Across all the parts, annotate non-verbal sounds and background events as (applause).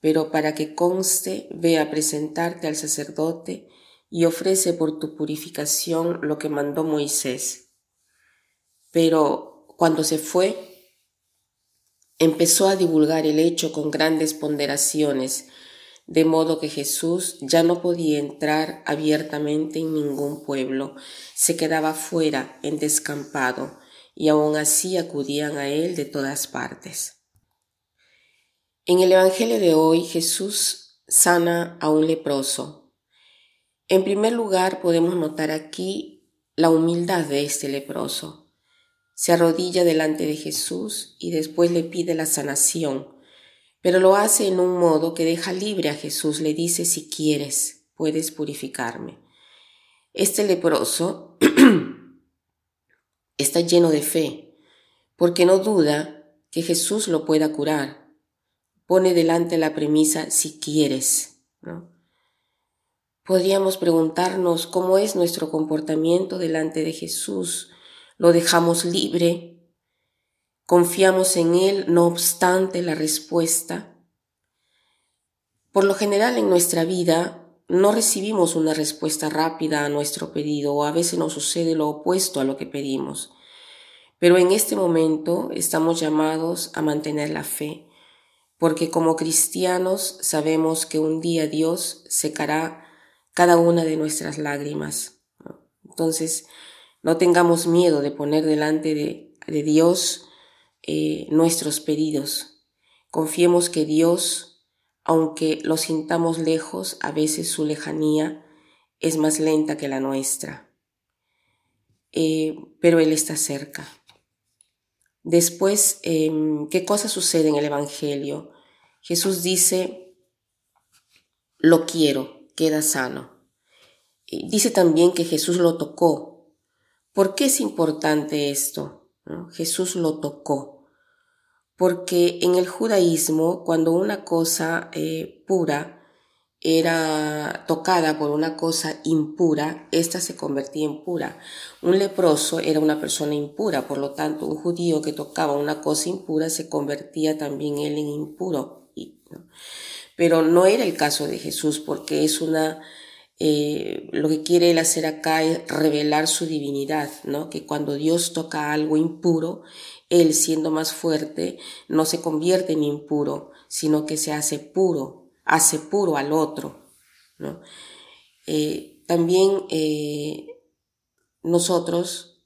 pero para que conste, ve a presentarte al sacerdote y ofrece por tu purificación lo que mandó Moisés. Pero cuando se fue, empezó a divulgar el hecho con grandes ponderaciones, de modo que Jesús ya no podía entrar abiertamente en ningún pueblo, se quedaba fuera en descampado, y aun así acudían a él de todas partes. En el Evangelio de hoy Jesús sana a un leproso. En primer lugar podemos notar aquí la humildad de este leproso. Se arrodilla delante de Jesús y después le pide la sanación, pero lo hace en un modo que deja libre a Jesús, le dice si quieres, puedes purificarme. Este leproso (clears throat) está lleno de fe, porque no duda que Jesús lo pueda curar pone delante la premisa si quieres. Podríamos preguntarnos cómo es nuestro comportamiento delante de Jesús. ¿Lo dejamos libre? ¿Confiamos en Él no obstante la respuesta? Por lo general en nuestra vida no recibimos una respuesta rápida a nuestro pedido o a veces nos sucede lo opuesto a lo que pedimos. Pero en este momento estamos llamados a mantener la fe porque como cristianos sabemos que un día Dios secará cada una de nuestras lágrimas. Entonces, no tengamos miedo de poner delante de, Dios eh, nuestros pedidos. Confiemos que Dios, aunque lo sintamos lejos, a veces su lejanía es más lenta que la nuestra. Eh, pero Él está cerca. Después, em, ¿qué cosa sucede en el Evangelio? Jesús dice, lo quiero, queda sano. dice también que Jesús lo tocó. ¿Por qué es importante esto? Jesús lo tocó. Porque en el judaísmo, cuando una cosa eh, pura era tocada por una cosa impura, ésta se convertía en pura. Un leproso era una persona impura, por lo tanto, un judío que tocaba una cosa impura se convertía también él en impuro. Pero no era el caso de Jesús, porque es una, eh, lo que quiere él hacer acá es revelar su divinidad, ¿no? Que cuando Dios toca algo impuro, él siendo más fuerte, no se convierte en impuro, sino que se hace puro, hace puro al otro. ¿no? Eh, también eh, nosotros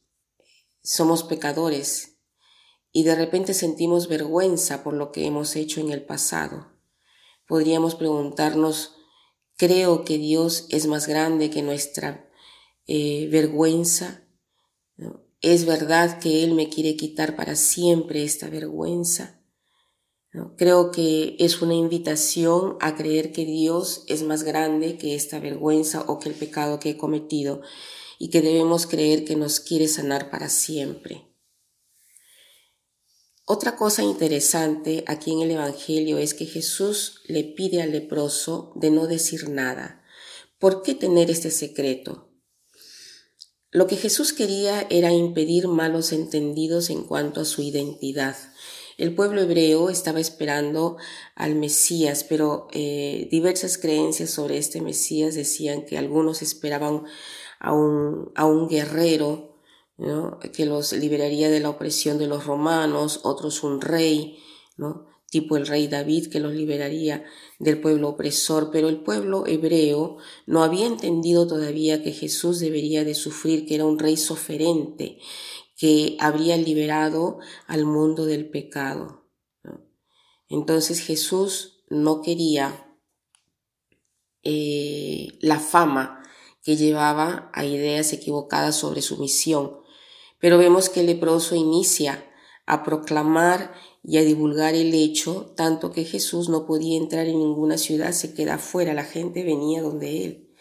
somos pecadores y de repente sentimos vergüenza por lo que hemos hecho en el pasado. Podríamos preguntarnos, ¿creo que Dios es más grande que nuestra eh, vergüenza? ¿Es verdad que Él me quiere quitar para siempre esta vergüenza? Creo que es una invitación a creer que Dios es más grande que esta vergüenza o que el pecado que he cometido y que debemos creer que nos quiere sanar para siempre. Otra cosa interesante aquí en el Evangelio es que Jesús le pide al leproso de no decir nada. ¿Por qué tener este secreto? Lo que Jesús quería era impedir malos entendidos en cuanto a su identidad. El pueblo hebreo estaba esperando al Mesías, pero eh, diversas creencias sobre este Mesías decían que algunos esperaban a un, a un guerrero que los liberaría de la opresión de los romanos, otros un rey, tipo el rey David que los liberaría del pueblo opresor, pero el pueblo hebreo no había entendido todavía que Jesús debería de sufrir, que era un rey soferente, que habría liberado al mundo del pecado. Entonces Jesús no quería eh, la fama que llevaba a ideas equivocadas sobre su misión, pero vemos que el leproso inicia a proclamar y a divulgar el hecho, tanto que Jesús no podía entrar en ninguna ciudad, se queda fuera, la gente venía donde él.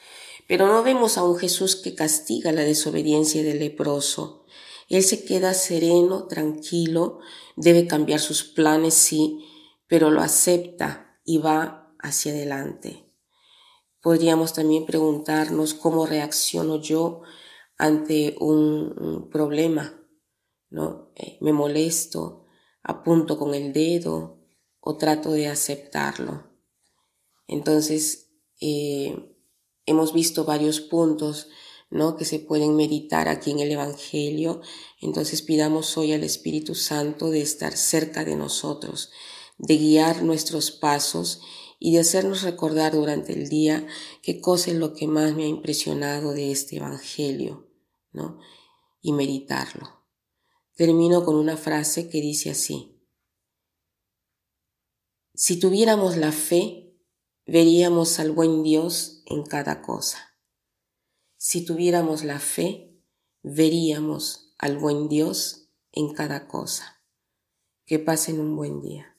Pero no vemos a un Jesús que castiga la desobediencia del leproso. Él se queda sereno, tranquilo, debe cambiar sus planes, sí, pero lo acepta y va hacia adelante. Podríamos también preguntarnos cómo reacciono yo ante un, problema, ¿no? Eh, me molesto, apunto con el dedo o trato de aceptarlo. Entonces, eh, hemos visto varios puntos ¿no? que se pueden meditar aquí en el Evangelio. Entonces pidamos hoy al Espíritu Santo de estar cerca de nosotros, de guiar nuestros pasos y de hacernos recordar durante el día qué cosa es lo que más me ha impresionado de este Evangelio, ¿no? Y meditarlo. Termino con una frase que dice así. Si tuviéramos la fe, veríamos al buen Dios en cada cosa. Si tuviéramos la fe, veríamos al buen Dios en cada cosa. Que pasen un buen día.